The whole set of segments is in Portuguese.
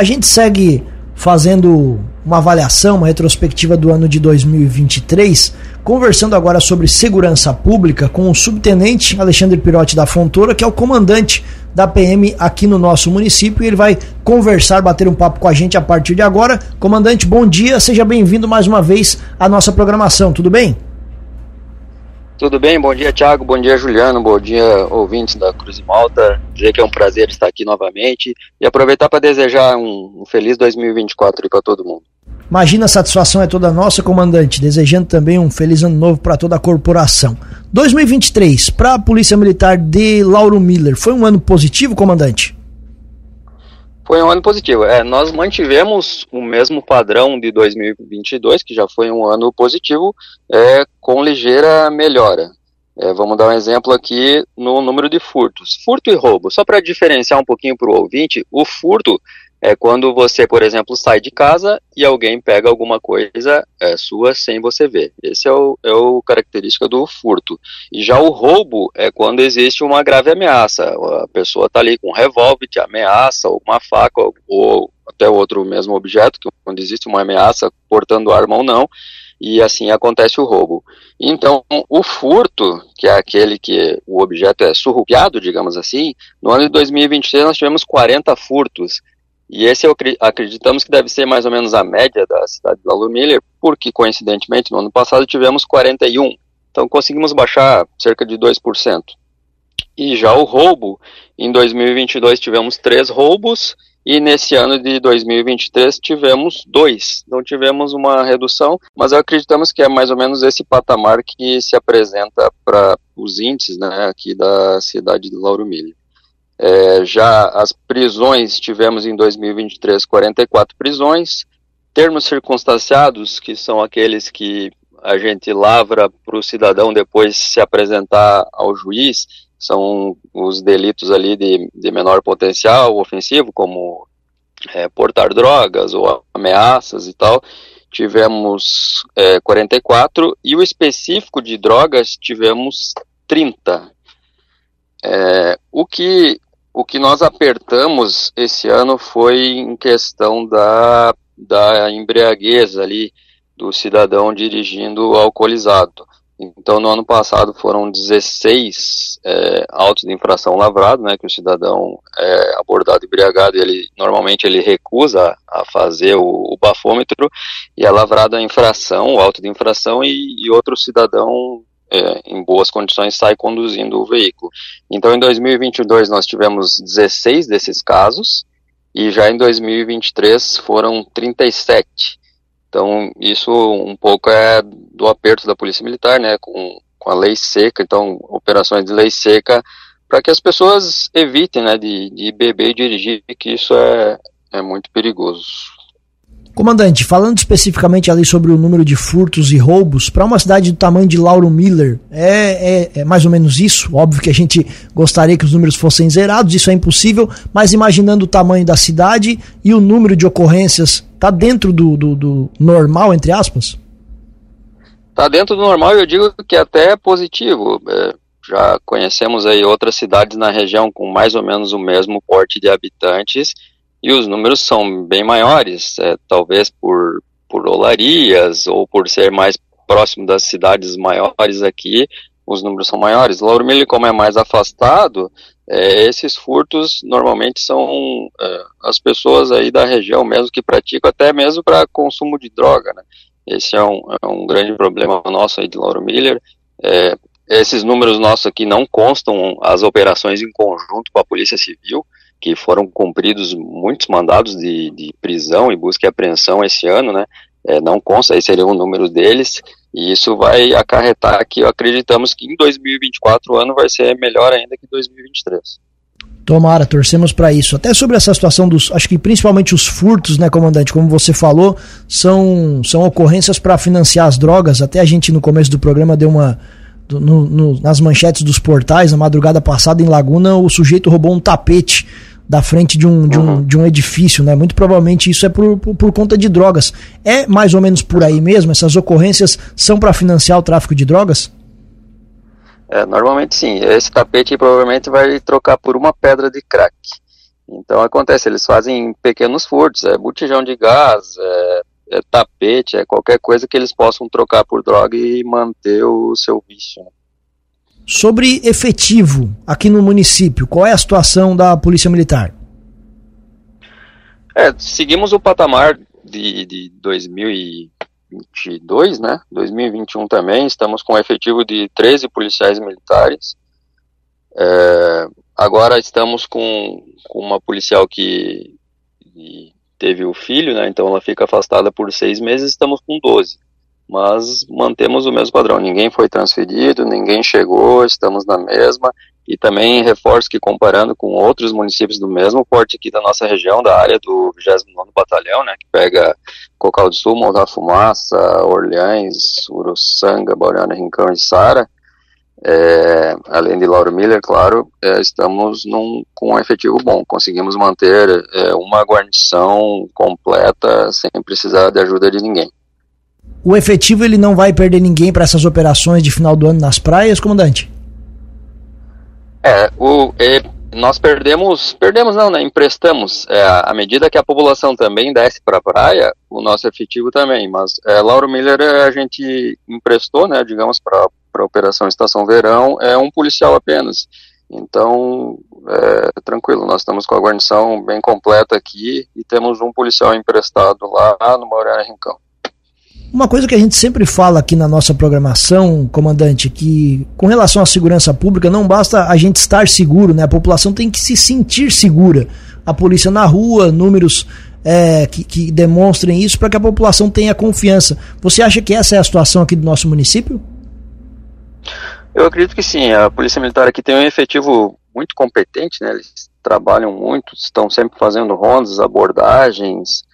A gente segue fazendo uma avaliação, uma retrospectiva do ano de 2023, conversando agora sobre segurança pública com o subtenente Alexandre Pirotti da Fontoura, que é o comandante da PM aqui no nosso município, e ele vai conversar, bater um papo com a gente a partir de agora. Comandante, bom dia, seja bem-vindo mais uma vez à nossa programação, tudo bem? Tudo bem, bom dia Thiago, bom dia Juliano, bom dia ouvintes da Cruz de Malta. Dizer que é um prazer estar aqui novamente e aproveitar para desejar um, um, feliz 2024 para todo mundo. Imagina a satisfação é toda nossa, comandante, desejando também um feliz ano novo para toda a corporação. 2023, para a Polícia Militar de Lauro Miller, foi um ano positivo, comandante? Foi um ano positivo. É, nós mantivemos o mesmo padrão de 2022, que já foi um ano positivo, é, com ligeira melhora. É, vamos dar um exemplo aqui no número de furtos. Furto e roubo. Só para diferenciar um pouquinho para o ouvinte, o furto é quando você, por exemplo, sai de casa e alguém pega alguma coisa é, sua sem você ver. Esse é o, é o característica do furto. E já o roubo é quando existe uma grave ameaça. A pessoa está ali com um revólver, te ameaça, ou uma faca, ou, até outro mesmo objeto, que quando existe uma ameaça, portando arma ou não, e assim acontece o roubo. Então, o furto, que é aquele que o objeto é surrupiado, digamos assim, no ano de 2023 nós tivemos 40 furtos, e esse eu acreditamos que deve ser mais ou menos a média da cidade de Lauro Miller, porque coincidentemente no ano passado tivemos 41. Então conseguimos baixar cerca de 2%. E já o roubo, em 2022 tivemos três roubos e nesse ano de 2023 tivemos dois. Então tivemos uma redução, mas acreditamos que é mais ou menos esse patamar que se apresenta para os índices né, aqui da cidade de Lauro Miller. É, já as prisões, tivemos em 2023 44 prisões. Termos circunstanciados, que são aqueles que a gente lavra para o cidadão depois se apresentar ao juiz, são os delitos ali de, de menor potencial ofensivo, como é, portar drogas ou ameaças e tal. Tivemos é, 44 e o específico de drogas tivemos 30. É, o que o que nós apertamos esse ano foi em questão da, da embriaguez ali do cidadão dirigindo alcoolizado. Então, no ano passado foram 16 é, autos de infração lavrado, né, que o cidadão é abordado embriagado e ele normalmente ele recusa a fazer o, o bafômetro e é lavrado a infração, o auto de infração e, e outro cidadão é, em boas condições sai conduzindo o veículo. Então, em 2022 nós tivemos 16 desses casos e já em 2023 foram 37. Então, isso um pouco é do aperto da Polícia Militar, né, com, com a lei seca, então, operações de lei seca, para que as pessoas evitem, né, de, de beber e dirigir, que isso é, é muito perigoso. Comandante, falando especificamente ali sobre o número de furtos e roubos, para uma cidade do tamanho de Lauro Miller, é, é, é, mais ou menos isso. Óbvio que a gente gostaria que os números fossem zerados, isso é impossível, mas imaginando o tamanho da cidade e o número de ocorrências, está dentro do, do, do, normal, entre aspas? Está dentro do normal eu digo que até é positivo. É, já conhecemos aí outras cidades na região com mais ou menos o mesmo porte de habitantes e os números são bem maiores, é, talvez por, por olarias ou por ser mais próximo das cidades maiores aqui, os números são maiores. Lauro Miller, como é mais afastado, é, esses furtos normalmente são é, as pessoas aí da região mesmo que praticam, até mesmo para consumo de droga, né? Esse é um, é um grande problema nosso aí de Lauro Miller. É, esses números nossos aqui não constam as operações em conjunto com a Polícia Civil, que foram cumpridos muitos mandados de, de prisão e busca e apreensão esse ano, né? É, não consta, aí seria o número deles, e isso vai acarretar que acreditamos que em 2024 o ano vai ser melhor ainda que 2023. Tomara, torcemos para isso. Até sobre essa situação dos, acho que principalmente os furtos, né, comandante, como você falou, são, são ocorrências para financiar as drogas. Até a gente no começo do programa deu uma no, no, nas manchetes dos portais, na madrugada passada em Laguna, o sujeito roubou um tapete da frente de um, de um, uhum. de um edifício, né? Muito provavelmente isso é por, por, por, conta de drogas. É mais ou menos por aí mesmo? Essas ocorrências são para financiar o tráfico de drogas? É, normalmente sim. Esse tapete provavelmente vai trocar por uma pedra de crack. Então acontece, eles fazem pequenos furtos, é botijão de gás, é, é tapete, é qualquer coisa que eles possam trocar por droga e manter o seu vício. Sobre efetivo aqui no município, qual é a situação da Polícia Militar? É, seguimos o patamar de, de 2022, né? 2021 também, estamos com um efetivo de 13 policiais militares. É, agora estamos com, com, uma policial que teve o filho, né? Então ela fica afastada por seis meses, estamos com 12 mas mantemos o mesmo padrão. Ninguém foi transferido, ninguém chegou, estamos na mesma. E também reforço que comparando com outros municípios do mesmo porte aqui da nossa região, da área do 29 Batalhão, né, que pega Cocal do Sul, Morro Fumaça, Orleães, Uruçanga, Bauriana, Rincão e Sara, é, além de Lauro Miller, claro, é, estamos num, com um efetivo bom. Conseguimos manter é, uma guarnição completa sem precisar de ajuda de ninguém o efetivo ele não vai perder ninguém para essas operações de final do ano nas praias, comandante? É, o, é, nós perdemos, perdemos não, né? Emprestamos. É, à medida que a população também desce para a praia, o nosso efetivo também. Mas é, Lauro Miller a gente emprestou, né? Digamos para a operação Estação Verão, é um policial apenas. Então, é, tranquilo, nós estamos com a guarnição bem completa aqui e temos um policial emprestado lá no Maurana Rincão. Uma coisa que a gente sempre fala aqui na nossa programação, comandante, que com relação à segurança pública não basta a gente estar seguro, né? A população tem que se sentir segura. A polícia na rua, números é, que, que demonstrem isso para que a população tenha confiança. Você acha que essa é a situação aqui do nosso município? Eu acredito que sim. A Polícia Militar aqui tem um efetivo muito competente, né? Eles trabalham muito, estão sempre fazendo rondas, abordagens,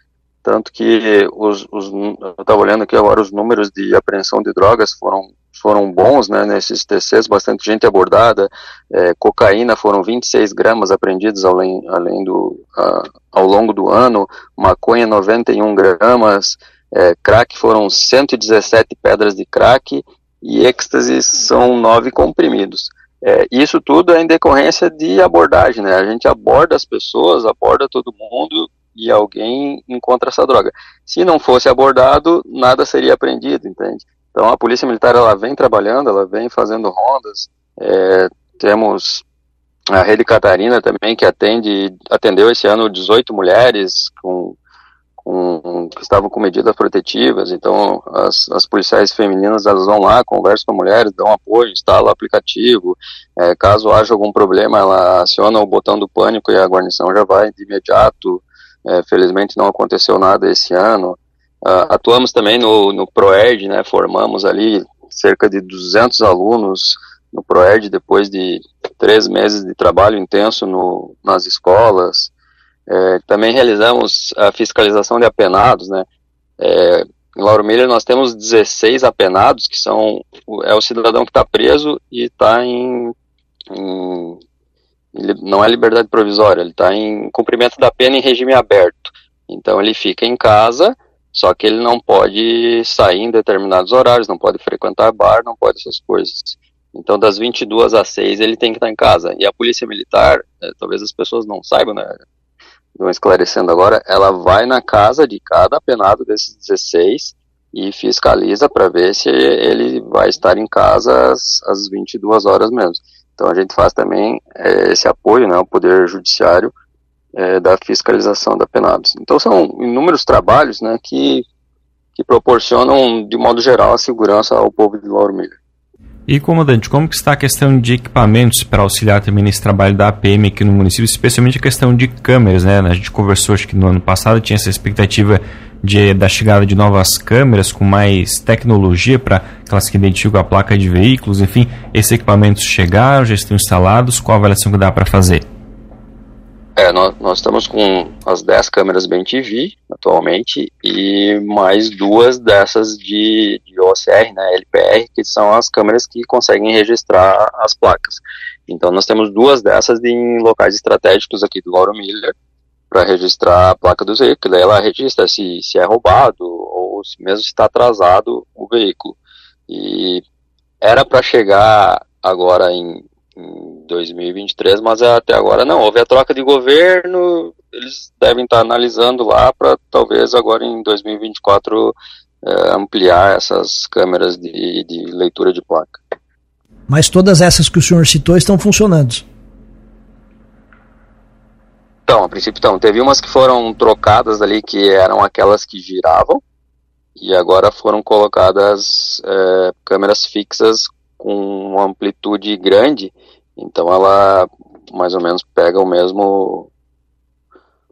tanto que os, os eu estava olhando aqui agora os números de apreensão de drogas foram foram bons, né, nesses TCs, bastante gente abordada, é, cocaína foram 26 gramas apreendidos além, além do, ao longo do ano, maconha 91 gramas, é, crack foram 117 pedras de crack e êxtase são 9 comprimidos. É, isso tudo é em decorrência de abordagem, né, a gente aborda as pessoas, aborda todo mundo e alguém encontra essa droga. Se não fosse abordado, nada seria apreendido, entende? Então a polícia militar ela vem trabalhando, ela vem fazendo rondas. É, temos a Rede Catarina também que atende, atendeu esse ano 18 mulheres com, com, que estavam com medidas protetivas. Então as, as policiais femininas elas vão lá, conversam com mulheres, dão apoio, instalam o aplicativo. É, caso haja algum problema, ela aciona o botão do pânico e a guarnição já vai de imediato. É, felizmente não aconteceu nada esse ano. Uh, atuamos também no, no ProERD, né, formamos ali cerca de 200 alunos no ProERD depois de três meses de trabalho intenso no, nas escolas. É, também realizamos a fiscalização de apenados, né. É, em Lauro Miller nós temos 16 apenados, que são é o cidadão que está preso e está em, em ele não é liberdade provisória, ele está em cumprimento da pena em regime aberto. Então ele fica em casa, só que ele não pode sair em determinados horários, não pode frequentar bar, não pode essas coisas. Então das 22 às 6 ele tem que estar em casa. E a polícia militar, é, talvez as pessoas não saibam, né? Vão esclarecendo agora, ela vai na casa de cada apenado desses 16 e fiscaliza para ver se ele vai estar em casa às, às 22 horas mesmo. Então a gente faz também é, esse apoio né, ao Poder Judiciário é, da fiscalização da penados. Então são inúmeros trabalhos né, que, que proporcionam, de modo geral, a segurança ao povo de Lauro Miller. E, comandante, como que está a questão de equipamentos para auxiliar também nesse trabalho da APM aqui no município, especialmente a questão de câmeras, né? A gente conversou, acho que no ano passado tinha essa expectativa de, da chegada de novas câmeras com mais tecnologia para aquelas que identificam a placa de veículos, enfim, esses equipamentos chegaram, já estão instalados, qual a avaliação que dá para fazer? É, nós, nós, estamos com as 10 câmeras bem TV atualmente e mais duas dessas de, de OCR, né, LPR, que são as câmeras que conseguem registrar as placas. Então nós temos duas dessas em locais estratégicos aqui do Lauro Miller para registrar a placa do veículo. Ela registra se, se é roubado ou se mesmo está atrasado o veículo. E era para chegar agora em em 2023, mas até agora não. Houve a troca de governo, eles devem estar analisando lá para talvez agora em 2024 é, ampliar essas câmeras de, de leitura de placa. Mas todas essas que o senhor citou estão funcionando? Então, a princípio então, teve umas que foram trocadas ali que eram aquelas que giravam e agora foram colocadas é, câmeras fixas com uma amplitude grande, então ela mais ou menos pega o mesmo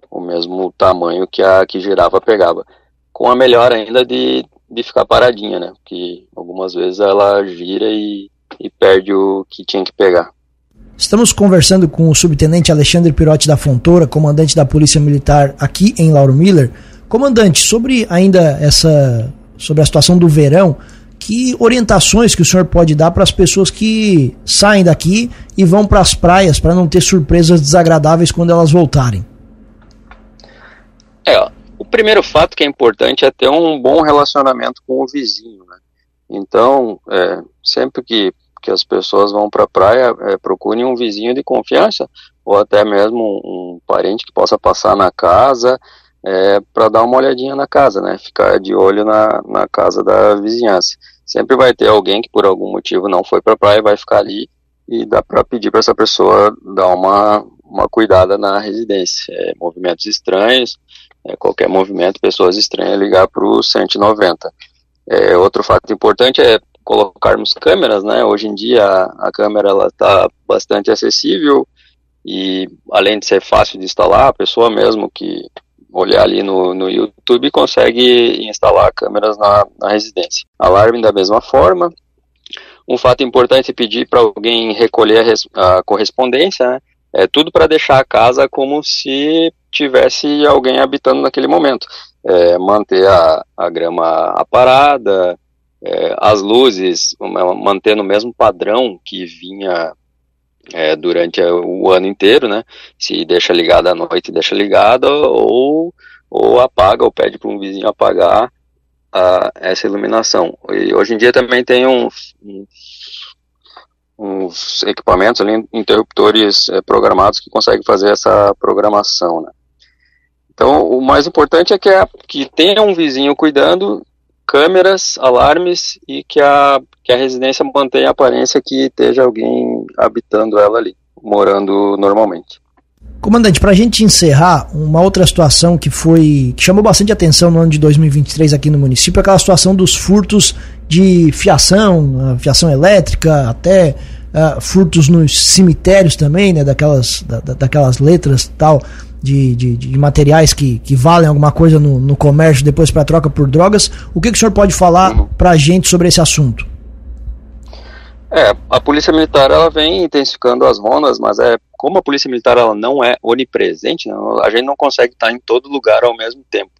o mesmo tamanho que a que girava pegava, com a melhor ainda de, de ficar paradinha, né? Porque algumas vezes ela gira e, e perde o que tinha que pegar. Estamos conversando com o subtenente Alexandre Pirotti da Fontoura, comandante da Polícia Militar aqui em Lauro Miller. Comandante, sobre ainda essa sobre a situação do verão, que orientações que o senhor pode dar para as pessoas que saem daqui e vão para as praias para não ter surpresas desagradáveis quando elas voltarem? É, o primeiro fato que é importante é ter um bom relacionamento com o vizinho, né? Então, é, sempre que que as pessoas vão para a praia, é, procurem um vizinho de confiança ou até mesmo um, um parente que possa passar na casa é, para dar uma olhadinha na casa, né? Ficar de olho na, na casa da vizinhança. Sempre vai ter alguém que por algum motivo não foi para a praia, vai ficar ali e dá para pedir para essa pessoa dar uma, uma cuidada na residência. É, movimentos estranhos, é, qualquer movimento, pessoas estranhas, ligar para o 190. É, outro fato importante é colocarmos câmeras, né? Hoje em dia a, câmera ela está bastante acessível e além de ser fácil de instalar, a pessoa mesmo que olhar ali no, no YouTube consegue instalar câmeras na, na residência. Alarme da mesma forma. Um fato importante é pedir para alguém recolher a, a correspondência, né? É tudo para deixar a casa como se tivesse alguém habitando naquele momento. É, manter a, a grama aparada, é, as luzes mantendo o mesmo padrão que vinha é, durante o ano inteiro, né? Se deixa ligada à noite, deixa ligada, ou, ou apaga, ou pede para um vizinho apagar a, essa iluminação. E hoje em dia também tem uns, uns, equipamentos ali, interruptores é, programados que conseguem fazer essa programação, né? Então, o mais importante é que, é, que tenha um vizinho cuidando câmeras, alarmes e que a, que a residência mantenha a aparência que esteja alguém habitando ela ali, morando normalmente. Comandante, para a gente encerrar, uma outra situação que foi que chamou bastante atenção no ano de 2023 aqui no município é aquela situação dos furtos de fiação, fiação elétrica, até uh, furtos nos cemitérios também, né, daquelas, da, daquelas letras tal de, de, de, materiais que, que valem alguma coisa no, no comércio depois para troca por drogas. O que, que o senhor pode falar uhum. para a gente sobre esse assunto? É, a polícia militar ela vem intensificando as rondas, mas é como a polícia militar ela não é onipresente, né, a gente não consegue estar em todo lugar ao mesmo tempo.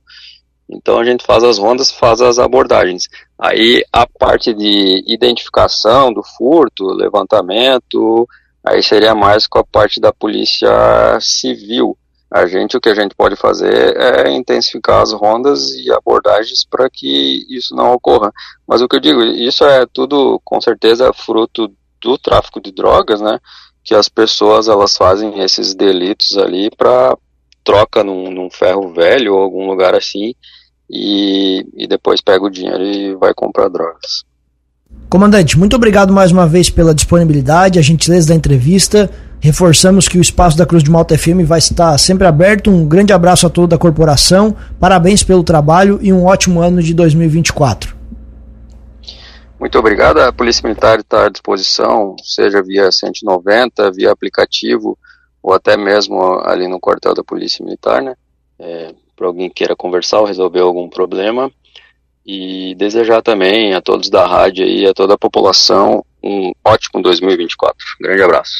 Então a gente faz as rondas, faz as abordagens. Aí a parte de identificação do furto, levantamento, aí seria mais com a parte da polícia civil. A gente, o que a gente pode fazer é intensificar as rondas e abordagens para que isso não ocorra. Mas o que eu digo, isso é tudo com certeza fruto do tráfico de drogas, né? Que as pessoas elas fazem esses delitos ali para troca num, num, ferro velho ou algum lugar assim e, e depois pega o dinheiro e vai comprar drogas. Comandante, muito obrigado mais uma vez pela disponibilidade, a gentileza da entrevista. Reforçamos que o espaço da Cruz de Malta FM vai estar sempre aberto. Um grande abraço a toda a corporação, parabéns pelo trabalho e um ótimo ano de 2024. Muito obrigado. A Polícia Militar está à disposição, seja via 190, via aplicativo ou até mesmo ali no quartel da Polícia Militar, né? É, Para alguém que queira conversar ou resolver algum problema. E desejar também a todos da rádio e a toda a população um ótimo 2024. Grande abraço.